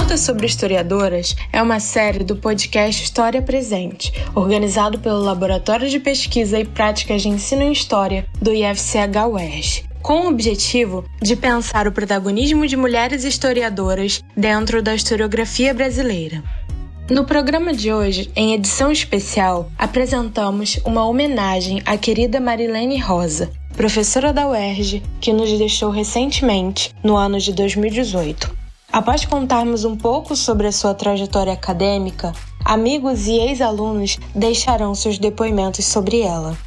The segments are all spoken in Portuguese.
Pautas sobre Historiadoras é uma série do podcast História Presente, organizado pelo Laboratório de Pesquisa e Práticas de Ensino em História do IFCH UERJ, com o objetivo de pensar o protagonismo de mulheres historiadoras dentro da historiografia brasileira. No programa de hoje, em edição especial, apresentamos uma homenagem à querida Marilene Rosa, professora da UERJ, que nos deixou recentemente, no ano de 2018. Após contarmos um pouco sobre a sua trajetória acadêmica, amigos e ex-alunos deixarão seus depoimentos sobre ela.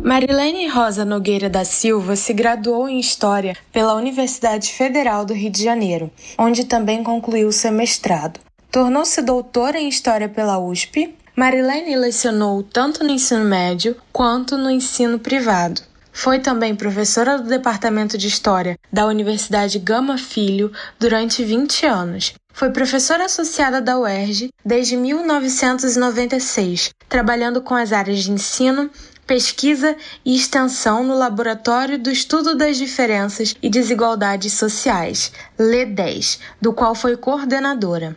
Marilene Rosa Nogueira da Silva se graduou em História pela Universidade Federal do Rio de Janeiro, onde também concluiu seu mestrado. Tornou-se doutora em História pela USP. Marilene lecionou tanto no ensino médio quanto no ensino privado. Foi também professora do Departamento de História da Universidade Gama Filho durante 20 anos. Foi professora associada da UERJ desde 1996, trabalhando com as áreas de ensino, pesquisa e extensão no Laboratório do Estudo das Diferenças e Desigualdades Sociais, LE10, do qual foi coordenadora.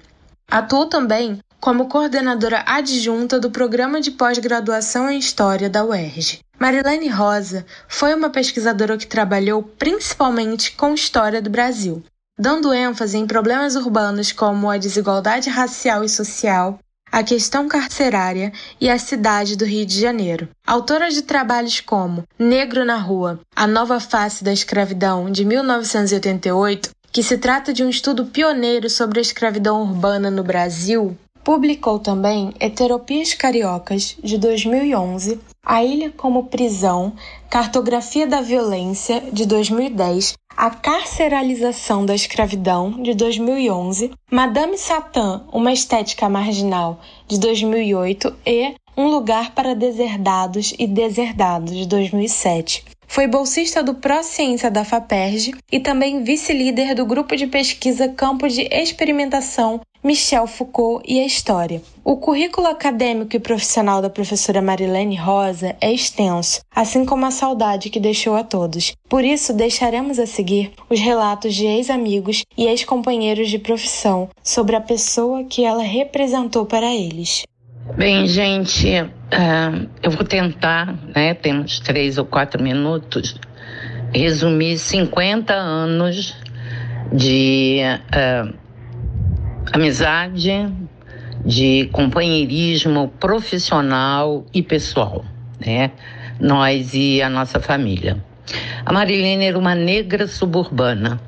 Atuou também como coordenadora adjunta do Programa de Pós-Graduação em História da UERJ. Marilene Rosa foi uma pesquisadora que trabalhou principalmente com história do Brasil, dando ênfase em problemas urbanos como a desigualdade racial e social, a questão carcerária e a cidade do Rio de Janeiro. Autora de trabalhos como Negro na Rua, A Nova Face da Escravidão, de 1988, que se trata de um estudo pioneiro sobre a escravidão urbana no Brasil, Publicou também Heteropias Cariocas, de 2011, A Ilha como Prisão, Cartografia da Violência, de 2010, A Carceralização da Escravidão, de 2011, Madame Satã, Uma Estética Marginal, de 2008 e Um Lugar para Deserdados e Deserdados, de 2007. Foi bolsista do Pró-Ciência da FAPERJ e também vice-líder do grupo de pesquisa Campo de Experimentação Michel Foucault e a História. O currículo acadêmico e profissional da professora Marilene Rosa é extenso, assim como a saudade que deixou a todos. Por isso, deixaremos a seguir os relatos de ex-amigos e ex-companheiros de profissão sobre a pessoa que ela representou para eles. Bem, gente, uh, eu vou tentar, né? Temos três ou quatro minutos, resumir 50 anos de uh, amizade, de companheirismo profissional e pessoal, né? Nós e a nossa família. A Marilene era uma negra suburbana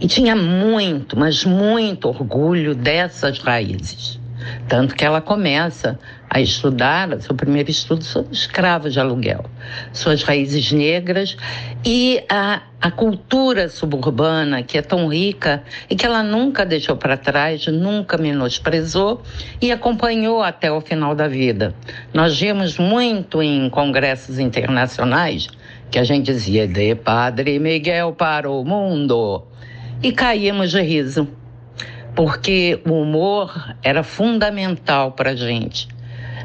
e tinha muito, mas muito orgulho dessas raízes. Tanto que ela começa a estudar, seu primeiro estudo sobre escravos de aluguel, suas raízes negras e a, a cultura suburbana que é tão rica e que ela nunca deixou para trás, nunca menosprezou e acompanhou até o final da vida. Nós vimos muito em congressos internacionais que a gente dizia de Padre Miguel para o mundo e caímos de riso porque o humor era fundamental para a gente.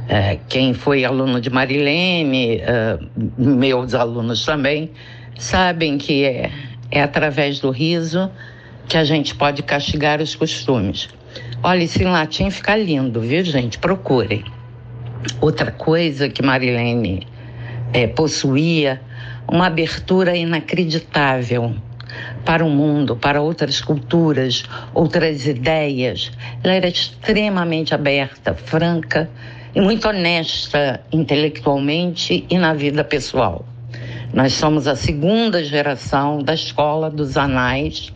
É, quem foi aluno de Marilene, é, meus alunos também, sabem que é, é através do riso que a gente pode castigar os costumes. Olha, esse latim fica lindo, viu, gente? Procurem. Outra coisa que Marilene é, possuía, uma abertura inacreditável para o mundo, para outras culturas, outras ideias. Ela era extremamente aberta, franca e muito honesta intelectualmente e na vida pessoal. Nós somos a segunda geração da escola dos anais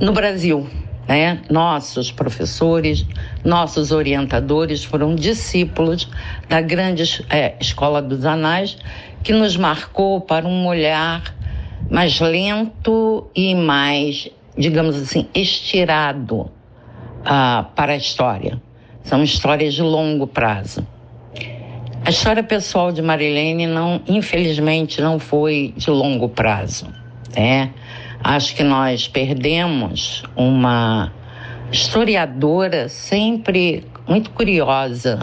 no Brasil. Né? Nossos professores, nossos orientadores foram discípulos da grande é, escola dos anais, que nos marcou para um olhar mais lento e mais, digamos assim, estirado uh, para a história. São histórias de longo prazo. A história pessoal de Marilene não, infelizmente, não foi de longo prazo. Né? Acho que nós perdemos uma historiadora sempre muito curiosa,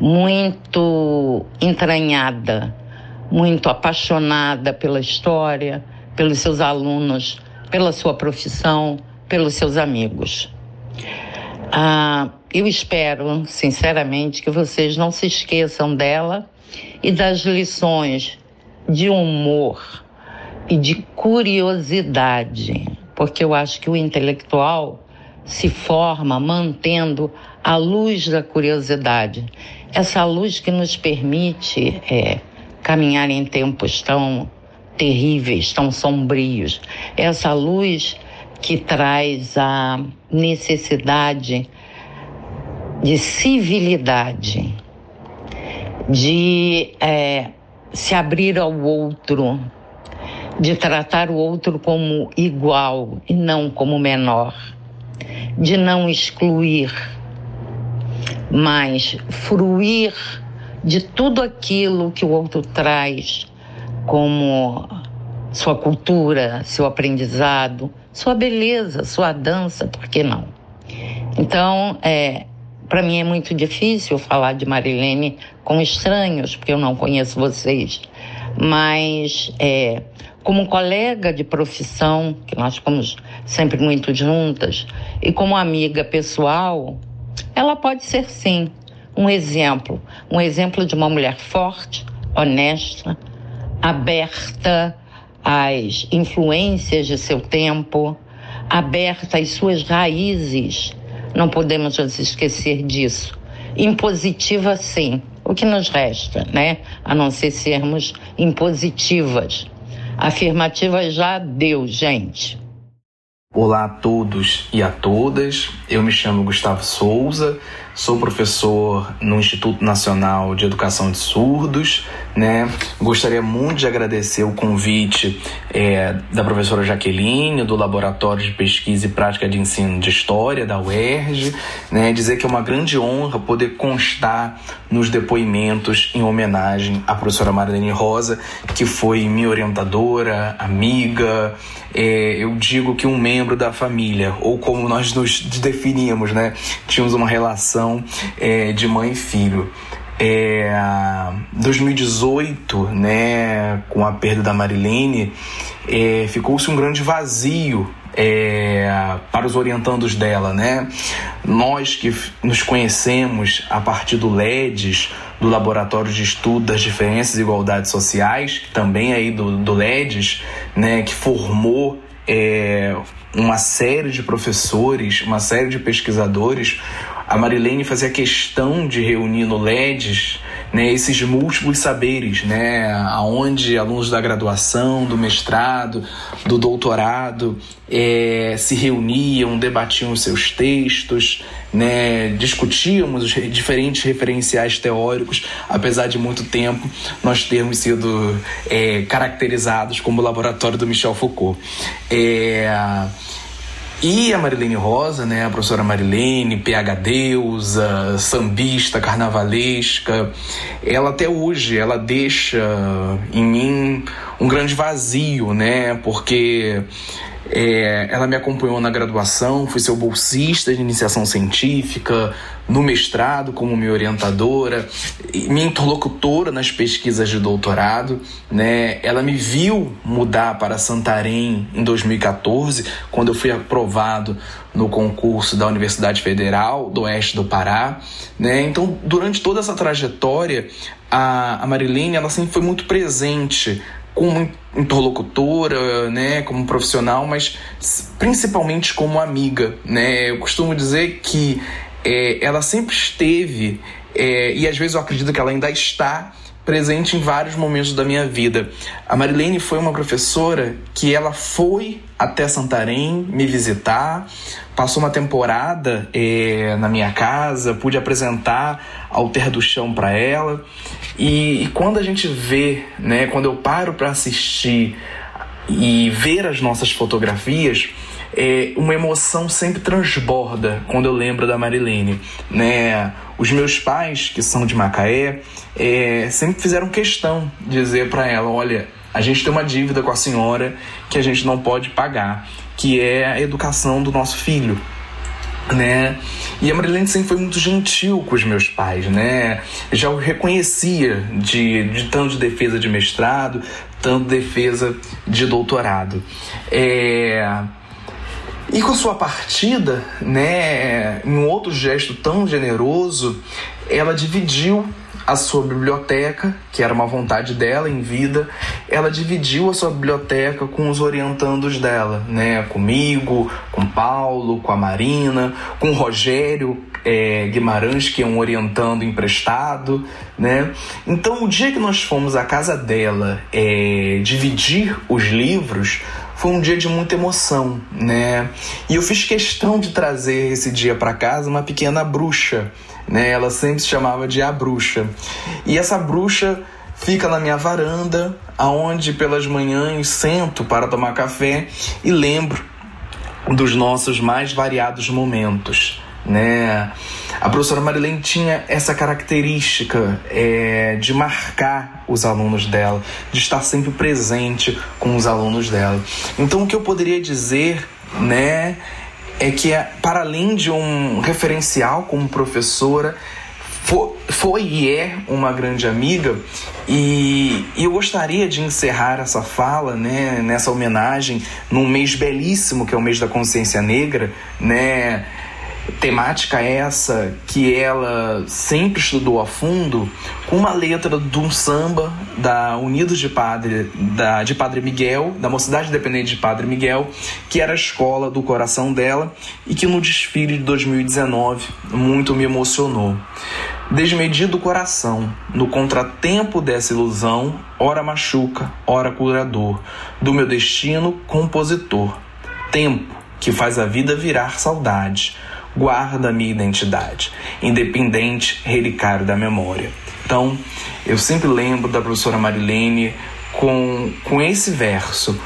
muito entranhada, muito apaixonada pela história, pelos seus alunos, pela sua profissão, pelos seus amigos. Ah, eu espero, sinceramente, que vocês não se esqueçam dela e das lições de humor e de curiosidade, porque eu acho que o intelectual se forma mantendo a luz da curiosidade, essa luz que nos permite é, caminhar em tempos tão terríveis, tão sombrios, essa luz que traz a necessidade de civilidade, de é, se abrir ao outro, de tratar o outro como igual e não como menor, de não excluir, mas fruir de tudo aquilo que o outro traz como sua cultura, seu aprendizado, sua beleza, sua dança, por que não? Então, é, para mim é muito difícil falar de Marilene com estranhos, porque eu não conheço vocês, mas é, como colega de profissão, que nós ficamos sempre muito juntas, e como amiga pessoal, ela pode ser sim um exemplo, um exemplo de uma mulher forte, honesta, aberta às influências de seu tempo, aberta às suas raízes. Não podemos nos esquecer disso. Impositiva, sim. O que nos resta, né? A não ser sermos impositivas. Afirmativa já deu, gente. Olá a todos e a todas. Eu me chamo Gustavo Souza, sou professor no Instituto Nacional de Educação de Surdos, né? Gostaria muito de agradecer o convite é, da professora Jaqueline, do Laboratório de Pesquisa e Prática de Ensino de História da UERJ, né? Dizer que é uma grande honra poder constar nos depoimentos em homenagem à professora Marlene Rosa, que foi minha orientadora, amiga, é, eu digo que um membro da família, ou como nós nos definíamos, né? Tínhamos uma relação é, de mãe e filho. É, 2018, né, com a perda da Marilene, é, ficou-se um grande vazio é, para os orientandos dela, né? Nós que nos conhecemos a partir do LEDES, do Laboratório de Estudo das Diferenças e Igualdades Sociais, também aí do, do LEDES, né, que formou é, uma série de professores, uma série de pesquisadores a Marilene fazia questão de reunir no LEDs né, esses múltiplos saberes, né, aonde alunos da graduação, do mestrado, do doutorado é, se reuniam, debatiam os seus textos, né, discutíamos os diferentes referenciais teóricos, apesar de muito tempo nós termos sido é, caracterizados como laboratório do Michel Foucault. É, e a Marilene Rosa, né, a professora Marilene, PH deusa, sambista, carnavalesca, ela até hoje, ela deixa em mim um grande vazio, né, porque é, ela me acompanhou na graduação, fui seu bolsista de iniciação científica, no mestrado como minha orientadora, minha interlocutora nas pesquisas de doutorado. Né? Ela me viu mudar para Santarém em 2014, quando eu fui aprovado no concurso da Universidade Federal do Oeste do Pará. Né? Então, durante toda essa trajetória, a, a Marilene ela sempre foi muito presente como interlocutora, né, como profissional, mas principalmente como amiga, né? Eu costumo dizer que é, ela sempre esteve é, e às vezes eu acredito que ela ainda está presente em vários momentos da minha vida. A Marilene foi uma professora que ela foi até Santarém me visitar, passou uma temporada é, na minha casa, pude apresentar Alter do Chão para ela. E, e, quando a gente vê, né, quando eu paro para assistir e ver as nossas fotografias, é, uma emoção sempre transborda quando eu lembro da Marilene, né? Os meus pais, que são de Macaé, é, sempre fizeram questão de dizer para ela: olha, a gente tem uma dívida com a senhora que a gente não pode pagar, que é a educação do nosso filho. Né? E a Marilene sempre foi muito gentil com os meus pais, né? Já o reconhecia de, de tanto de defesa de mestrado, tanto defesa de doutorado. É... E com sua partida, né, em um outro gesto tão generoso, ela dividiu a sua biblioteca, que era uma vontade dela em vida, ela dividiu a sua biblioteca com os orientandos dela, né? Comigo, com Paulo, com a Marina, com Rogério é, Guimarães, que é um orientando emprestado, né? Então, o dia que nós fomos à casa dela é, dividir os livros, foi um dia de muita emoção, né? E eu fiz questão de trazer esse dia para casa uma pequena bruxa, né? Ela sempre se chamava de a bruxa. E essa bruxa fica na minha varanda, aonde pelas manhãs sento para tomar café e lembro dos nossos mais variados momentos né? A professora Marilene tinha essa característica é, de marcar os alunos dela, de estar sempre presente com os alunos dela. Então, o que eu poderia dizer, né, é que para além de um referencial como professora, foi, foi e é uma grande amiga e, e, eu gostaria de encerrar essa fala, né, nessa homenagem num mês belíssimo que é o mês da consciência negra, né, temática essa que ela sempre estudou a fundo, com uma letra de um samba da Unidos de Padre, da, de Padre Miguel, da Mocidade Independente de Padre Miguel, que era a escola do coração dela e que no desfile de 2019 muito me emocionou. Desmedido coração, no contratempo dessa ilusão, ora machuca, ora curador, do meu destino compositor. Tempo que faz a vida virar saudade guarda a minha identidade, independente relicário da memória. Então, eu sempre lembro da professora Marilene com, com esse verso: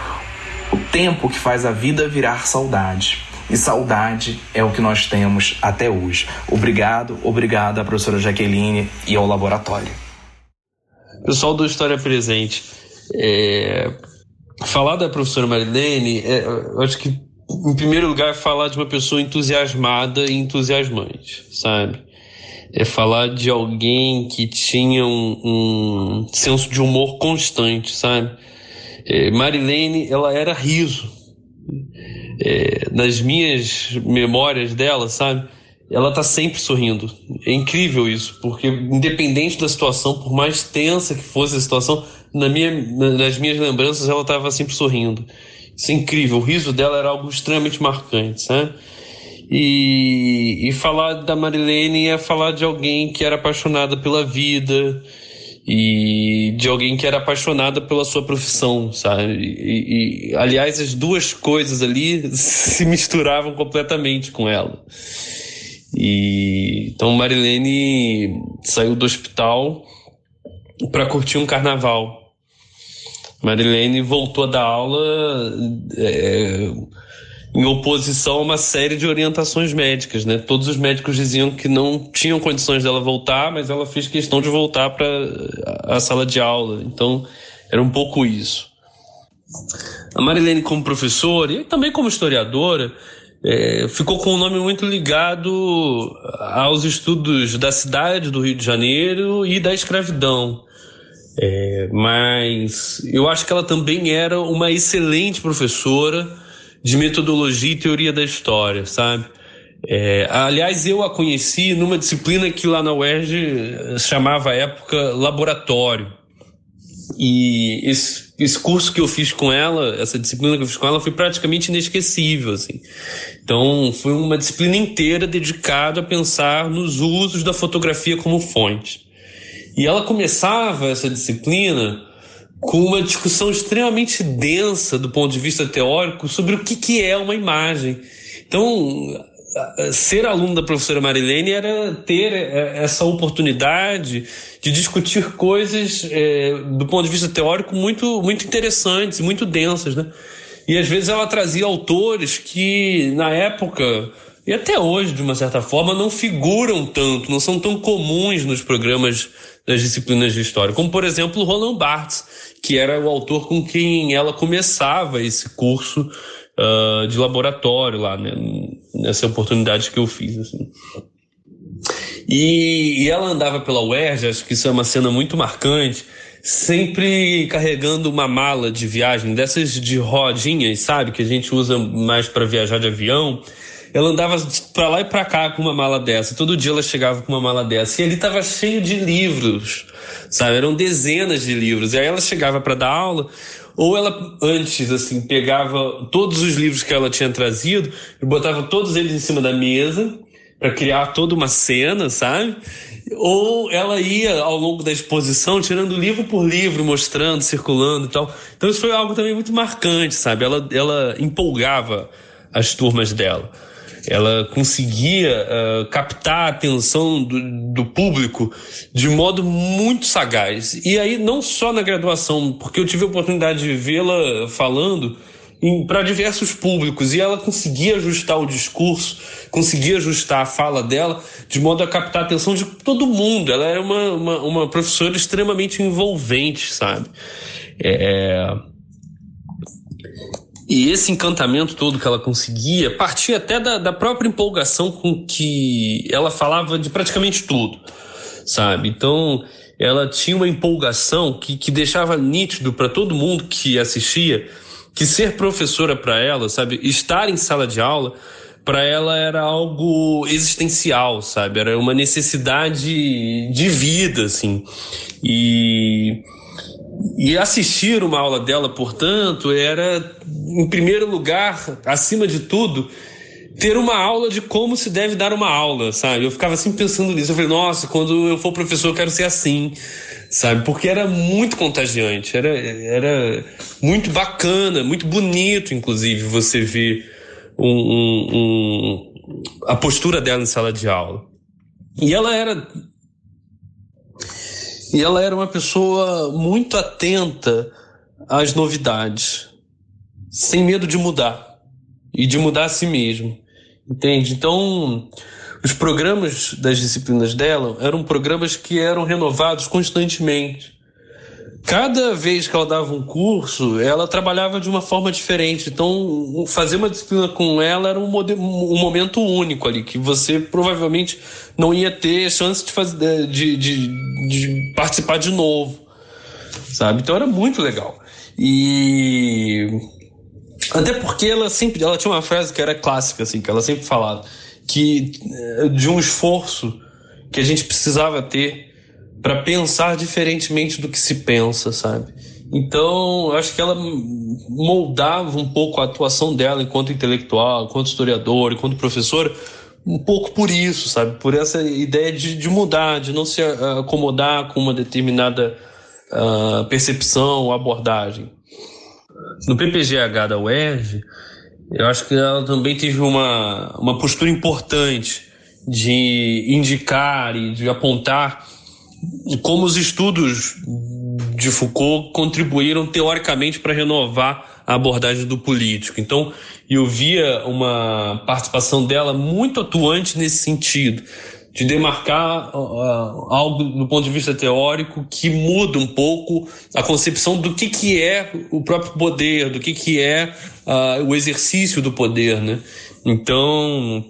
o tempo que faz a vida virar saudade. E saudade é o que nós temos até hoje. Obrigado, obrigado à professora Jaqueline e ao laboratório. Pessoal do História Presente, é... falar da professora Marilene, é, eu acho que em primeiro lugar, falar de uma pessoa entusiasmada e entusiasmante, sabe? É falar de alguém que tinha um, um senso de humor constante, sabe? É, Marilene, ela era riso. É, nas minhas memórias dela, sabe? Ela tá sempre sorrindo. É incrível isso, porque independente da situação, por mais tensa que fosse a situação, na minha, nas minhas lembranças ela estava sempre sorrindo. Isso é incrível. O riso dela era algo extremamente marcante, sabe? E, e falar da Marilene é falar de alguém que era apaixonada pela vida e de alguém que era apaixonada pela sua profissão, sabe? E, e, aliás, as duas coisas ali se misturavam completamente com ela. E então Marilene saiu do hospital para curtir um carnaval Marilene voltou a dar aula é, em oposição a uma série de orientações médicas, né? Todos os médicos diziam que não tinham condições dela voltar, mas ela fez questão de voltar para a sala de aula. Então, era um pouco isso. A Marilene, como professora e também como historiadora, é, ficou com um nome muito ligado aos estudos da cidade do Rio de Janeiro e da escravidão. É, mas eu acho que ela também era uma excelente professora de metodologia e teoria da história, sabe? É, aliás, eu a conheci numa disciplina que lá na UERJ chamava à época laboratório. E esse, esse curso que eu fiz com ela, essa disciplina que eu fiz com ela, foi praticamente inesquecível. Assim. Então, foi uma disciplina inteira dedicada a pensar nos usos da fotografia como fonte. E ela começava essa disciplina com uma discussão extremamente densa do ponto de vista teórico sobre o que, que é uma imagem. Então, ser aluno da professora Marilene era ter é, essa oportunidade de discutir coisas é, do ponto de vista teórico muito, muito interessantes, muito densas, né? E às vezes ela trazia autores que na época e até hoje, de uma certa forma, não figuram tanto, não são tão comuns nos programas das disciplinas de história, como por exemplo Roland Barthes, que era o autor com quem ela começava esse curso uh, de laboratório lá, né, nessa oportunidade que eu fiz. Assim. E, e, ela andava pela UERJ, acho que isso é uma cena muito marcante, sempre carregando uma mala de viagem, dessas de rodinhas, sabe? Que a gente usa mais para viajar de avião. Ela andava para lá e para cá com uma mala dessa. Todo dia ela chegava com uma mala dessa. E ali estava cheio de livros, sabe? Eram dezenas de livros. E aí ela chegava para dar aula, ou ela antes assim pegava todos os livros que ela tinha trazido e botava todos eles em cima da mesa para criar toda uma cena, sabe? Ou ela ia ao longo da exposição tirando livro por livro, mostrando, circulando e tal. Então isso foi algo também muito marcante, sabe? Ela, ela empolgava as turmas dela. Ela conseguia uh, captar a atenção do, do público de modo muito sagaz. E aí, não só na graduação, porque eu tive a oportunidade de vê-la falando para diversos públicos e ela conseguia ajustar o discurso, conseguia ajustar a fala dela de modo a captar a atenção de todo mundo. Ela era uma, uma, uma professora extremamente envolvente, sabe? É... E esse encantamento todo que ela conseguia partia até da, da própria empolgação com que ela falava de praticamente tudo, sabe? Então, ela tinha uma empolgação que, que deixava nítido para todo mundo que assistia que ser professora para ela, sabe, estar em sala de aula, para ela era algo existencial, sabe? Era uma necessidade de vida, assim. E e assistir uma aula dela, portanto, era, em primeiro lugar, acima de tudo, ter uma aula de como se deve dar uma aula, sabe? Eu ficava sempre pensando nisso. Eu falei, nossa, quando eu for professor, eu quero ser assim sabe? Porque era muito contagiante, era, era muito bacana, muito bonito, inclusive, você ver um, um, um, a postura dela em sala de aula. E ela era. E ela era uma pessoa muito atenta às novidades, sem medo de mudar e de mudar a si mesmo, entende? Então, os programas das disciplinas dela eram programas que eram renovados constantemente. Cada vez que ela dava um curso, ela trabalhava de uma forma diferente. Então, fazer uma disciplina com ela era um, um momento único ali, que você provavelmente não ia ter chance de, fazer, de, de, de participar de novo. Sabe? Então era muito legal. E até porque ela sempre ela tinha uma frase que era clássica assim que ela sempre falava que eh, de um esforço que a gente precisava ter para pensar diferentemente do que se pensa, sabe? Então, acho que ela moldava um pouco a atuação dela enquanto intelectual, enquanto historiador, enquanto professora, um pouco por isso, sabe? Por essa ideia de, de mudar, de não se acomodar com uma determinada uh, percepção ou abordagem. No PPGH da UERJ, eu acho que ela também teve uma, uma postura importante de indicar e de apontar como os estudos de Foucault contribuíram teoricamente para renovar a abordagem do político. Então, eu via uma participação dela muito atuante nesse sentido, de demarcar uh, algo do ponto de vista teórico que muda um pouco a concepção do que, que é o próprio poder, do que, que é uh, o exercício do poder, né? Então,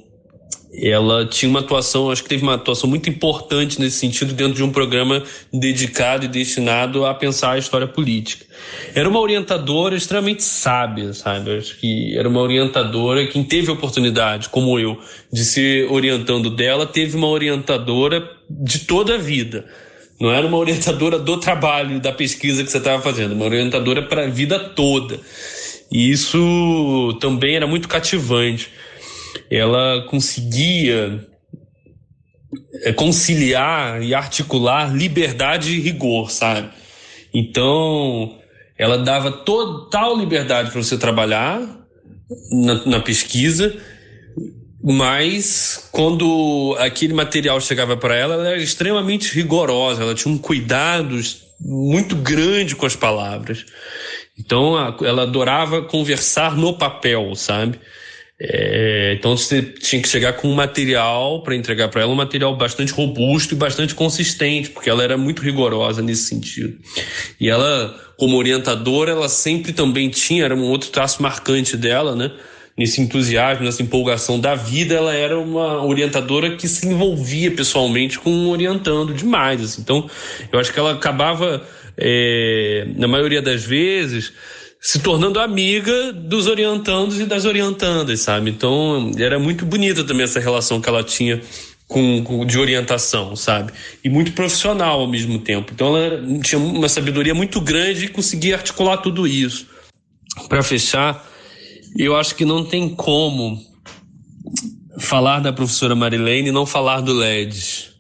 ela tinha uma atuação, acho que teve uma atuação muito importante nesse sentido dentro de um programa dedicado e destinado a pensar a história política. Era uma orientadora extremamente sábia, sabe? Acho que era uma orientadora, quem teve a oportunidade, como eu, de ser orientando dela, teve uma orientadora de toda a vida. Não era uma orientadora do trabalho, da pesquisa que você estava fazendo, uma orientadora para a vida toda. E isso também era muito cativante. Ela conseguia é, conciliar e articular liberdade e rigor, sabe? Então, ela dava total liberdade para você trabalhar na, na, pesquisa, mas quando aquele material chegava para ela, ela era extremamente rigorosa, ela tinha um cuidado muito grande com as palavras. Então ela adorava conversar no papel, sabe? É, então você tinha que chegar com um material para entregar para ela, um material bastante robusto e bastante consistente, porque ela era muito rigorosa nesse sentido. E ela, como orientadora, ela sempre também tinha, era um outro traço marcante dela, né? Nesse entusiasmo, nessa empolgação da vida, ela era uma orientadora que se envolvia pessoalmente com orientando demais. Assim. Então, eu acho que ela acabava é, na maioria das vezes, se tornando amiga dos orientandos e das orientandas, sabe? Então era muito bonita também essa relação que ela tinha com, com, de orientação, sabe? E muito profissional ao mesmo tempo. Então ela tinha uma sabedoria muito grande e conseguia articular tudo isso. Para fechar, eu acho que não tem como falar da professora Marilene e não falar do LEDs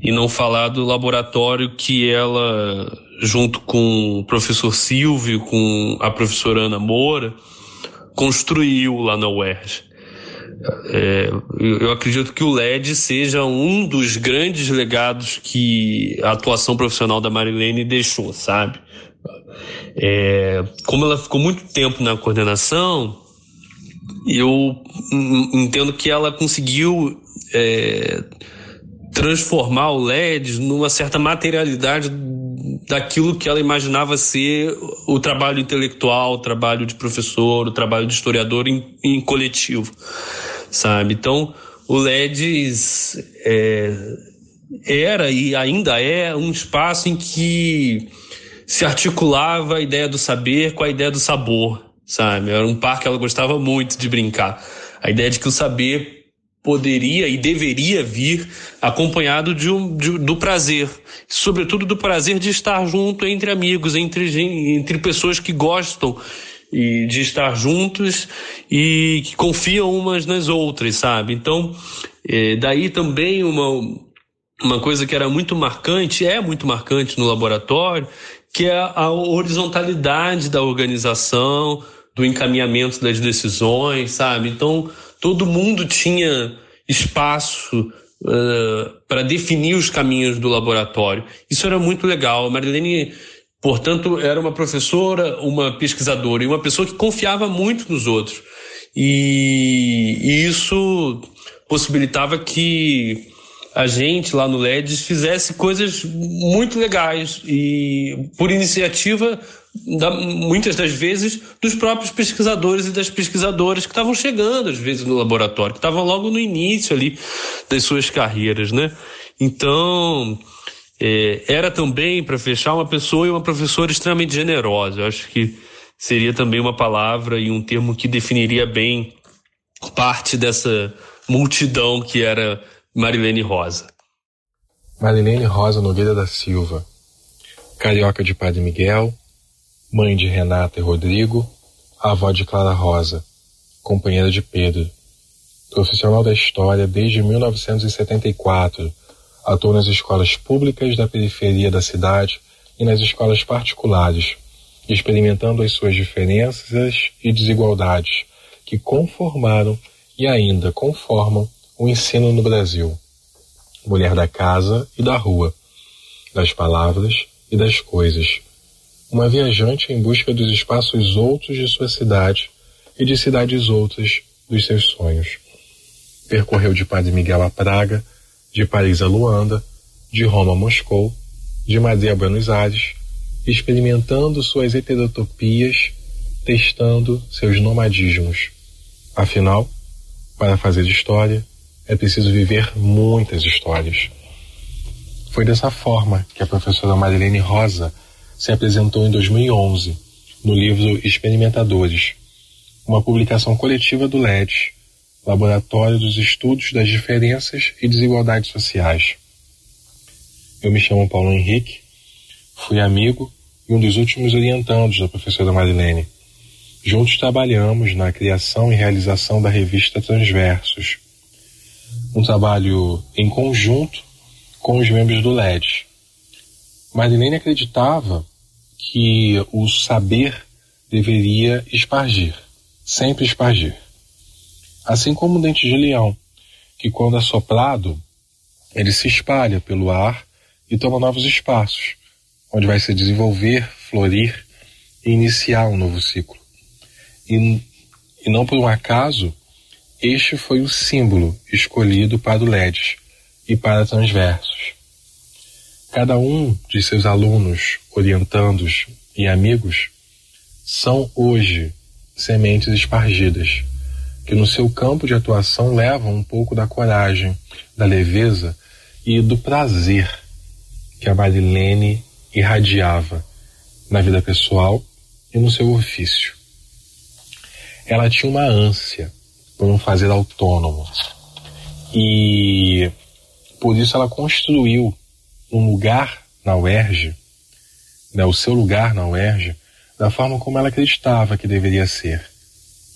e não falar do laboratório que ela, junto com o professor Silvio, com a professora Ana Moura, construiu lá na UERJ. É, eu acredito que o LED seja um dos grandes legados que a atuação profissional da Marilene deixou, sabe? É, como ela ficou muito tempo na coordenação, eu entendo que ela conseguiu é, transformar o LEDs numa certa materialidade daquilo que ela imaginava ser o trabalho intelectual, o trabalho de professor, o trabalho de historiador em, em coletivo, sabe? Então, o LEDs é, era e ainda é um espaço em que se articulava a ideia do saber com a ideia do sabor, sabe? Era um par que ela gostava muito de brincar. A ideia de que o saber poderia e deveria vir acompanhado de um, de, do prazer, sobretudo do prazer de estar junto entre amigos, entre, entre pessoas que gostam e de estar juntos e que confiam umas nas outras, sabe? Então, é, daí também uma, uma coisa que era muito marcante, é muito marcante no laboratório, que é a horizontalidade da organização, do encaminhamento das decisões, sabe? Então, todo mundo tinha espaço uh, para definir os caminhos do laboratório. Isso era muito legal. A Marilene, portanto, era uma professora, uma pesquisadora e uma pessoa que confiava muito nos outros. E, e isso possibilitava que a gente lá no LEDs fizesse coisas muito legais e por iniciativa muitas das vezes dos próprios pesquisadores e das pesquisadoras que estavam chegando às vezes no laboratório, que estavam logo no início ali das suas carreiras, né? Então é, era também para fechar uma pessoa e uma professora extremamente generosa. Eu acho que seria também uma palavra e um termo que definiria bem parte dessa multidão que era Marilene Rosa. Marilene Rosa Nogueira da Silva, carioca de Padre Miguel, mãe de Renata e Rodrigo, avó de Clara Rosa, companheira de Pedro. Profissional da história desde 1974, atuou nas escolas públicas da periferia da cidade e nas escolas particulares, experimentando as suas diferenças e desigualdades que conformaram e ainda conformam o ensino no Brasil. Mulher da casa e da rua, das palavras e das coisas uma viajante em busca dos espaços outros de sua cidade e de cidades outras dos seus sonhos. Percorreu de Padre Miguel a Praga, de Paris a Luanda, de Roma a Moscou, de Madrid a Buenos Aires, experimentando suas heterotopias, testando seus nomadismos. Afinal, para fazer história, é preciso viver muitas histórias. Foi dessa forma que a professora Marilene Rosa se apresentou em 2011 no livro Experimentadores, uma publicação coletiva do LED, Laboratório dos Estudos das Diferenças e Desigualdades Sociais. Eu me chamo Paulo Henrique, fui amigo e um dos últimos orientandos da professora Marilene. Juntos trabalhamos na criação e realização da revista Transversos, um trabalho em conjunto com os membros do LED. Marilene acreditava que o saber deveria espargir, sempre espargir. Assim como o dente de leão, que quando assoprado, ele se espalha pelo ar e toma novos espaços, onde vai se desenvolver, florir e iniciar um novo ciclo. E, e não por um acaso, este foi o símbolo escolhido para o LEDs e para transversos. Cada um de seus alunos, orientandos e amigos são hoje sementes espargidas, que no seu campo de atuação levam um pouco da coragem, da leveza e do prazer que a Marilene irradiava na vida pessoal e no seu ofício. Ela tinha uma ânsia por um fazer autônomo e por isso ela construiu um lugar na UERJ, né, o seu lugar na UERJ, da forma como ela acreditava que deveria ser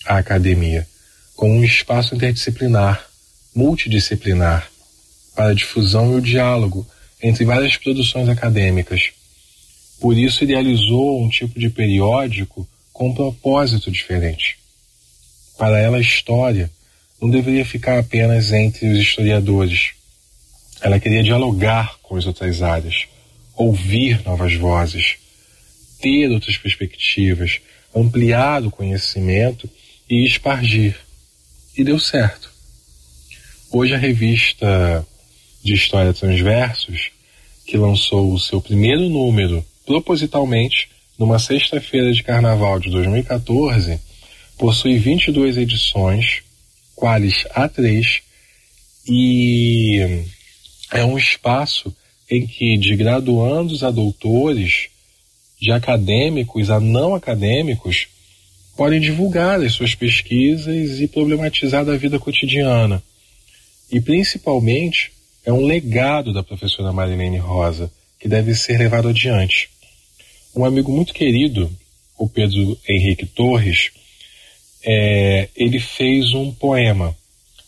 a academia, como um espaço interdisciplinar, multidisciplinar, para a difusão e o diálogo entre várias produções acadêmicas. Por isso idealizou um tipo de periódico com um propósito diferente. Para ela, a história não deveria ficar apenas entre os historiadores. Ela queria dialogar com as outras áreas, ouvir novas vozes, ter outras perspectivas, ampliar o conhecimento e espargir. E deu certo. Hoje a revista de História Transversos, que lançou o seu primeiro número propositalmente numa sexta-feira de carnaval de 2014, possui 22 edições, quais A3, e é um espaço em que de graduandos a doutores, de acadêmicos a não acadêmicos, podem divulgar as suas pesquisas e problematizar da vida cotidiana. E principalmente é um legado da professora Marilene Rosa, que deve ser levado adiante. Um amigo muito querido, o Pedro Henrique Torres, é, ele fez um poema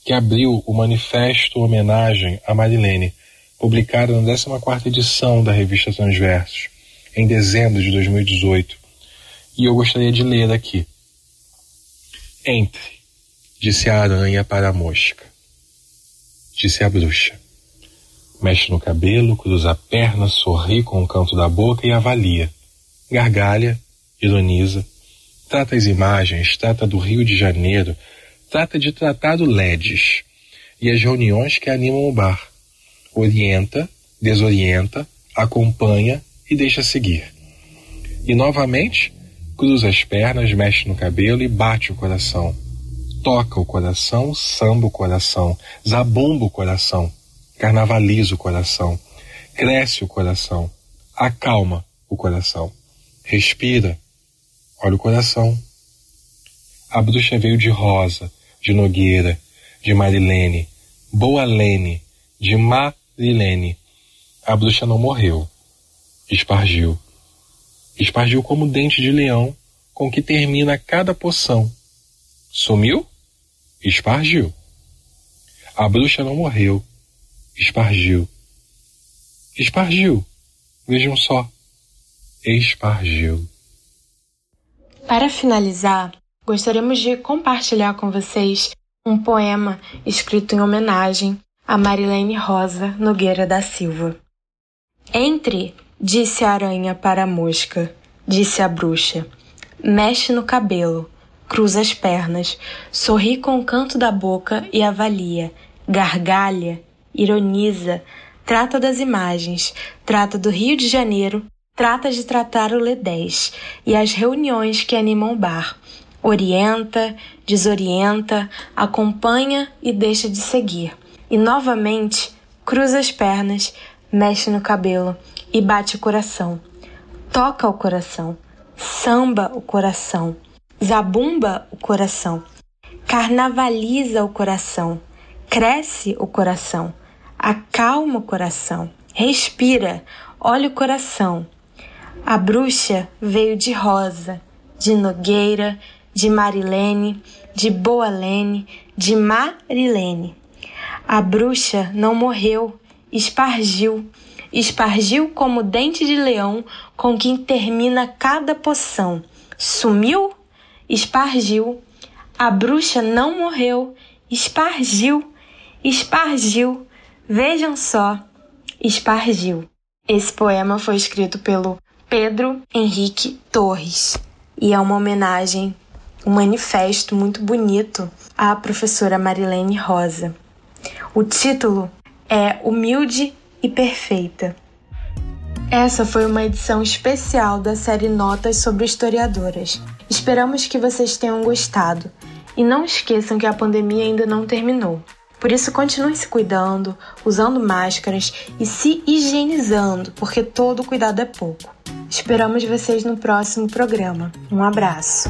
que abriu o manifesto homenagem a Marilene, publicado na 14ª edição da revista Transversos, em dezembro de 2018. E eu gostaria de ler aqui. Entre, disse a aranha para a mosca. Disse a bruxa mexe no cabelo, cruza a perna, sorri com o canto da boca e avalia. Gargalha, ironiza, trata as imagens, trata do Rio de Janeiro, trata de tratado LEDs e as reuniões que animam o bar. Orienta, desorienta, acompanha e deixa seguir. E novamente, cruza as pernas, mexe no cabelo e bate o coração. Toca o coração, samba o coração, zabumba o coração carnavaliza o coração, cresce o coração, acalma o coração, respira, olha o coração. A bruxa veio de Rosa, de Nogueira, de Marilene, Boa Lene, de Marilene. A bruxa não morreu, espargiu. Espargiu como dente de leão com que termina cada poção. Sumiu? Espargiu. A bruxa não morreu, espargiu. Espargiu. Vejam só. Espargiu. Para finalizar, gostaríamos de compartilhar com vocês um poema escrito em homenagem a Marilene Rosa Nogueira da Silva. Entre, disse a aranha para a mosca, disse a bruxa, mexe no cabelo, cruza as pernas, sorri com o canto da boca e avalia, gargalha ironiza, trata das imagens, trata do Rio de Janeiro, trata de tratar o L10 e as reuniões que animam o bar. Orienta, desorienta, acompanha e deixa de seguir. E novamente cruza as pernas, mexe no cabelo e bate o coração. Toca o coração, samba o coração, zabumba o coração, carnavaliza o coração, cresce o coração acalma o coração, respira, olha o coração. A bruxa veio de Rosa, de Nogueira, de Marilene, de Boalene, de Marilene. A bruxa não morreu, espargiu, espargiu como dente de leão com quem termina cada poção. Sumiu, espargiu. A bruxa não morreu, espargiu, espargiu Vejam só, espargiu. Esse poema foi escrito pelo Pedro Henrique Torres e é uma homenagem, um manifesto muito bonito à professora Marilene Rosa. O título é Humilde e Perfeita. Essa foi uma edição especial da série Notas sobre Historiadoras. Esperamos que vocês tenham gostado. E não esqueçam que a pandemia ainda não terminou. Por isso, continue se cuidando, usando máscaras e se higienizando, porque todo cuidado é pouco. Esperamos vocês no próximo programa. Um abraço.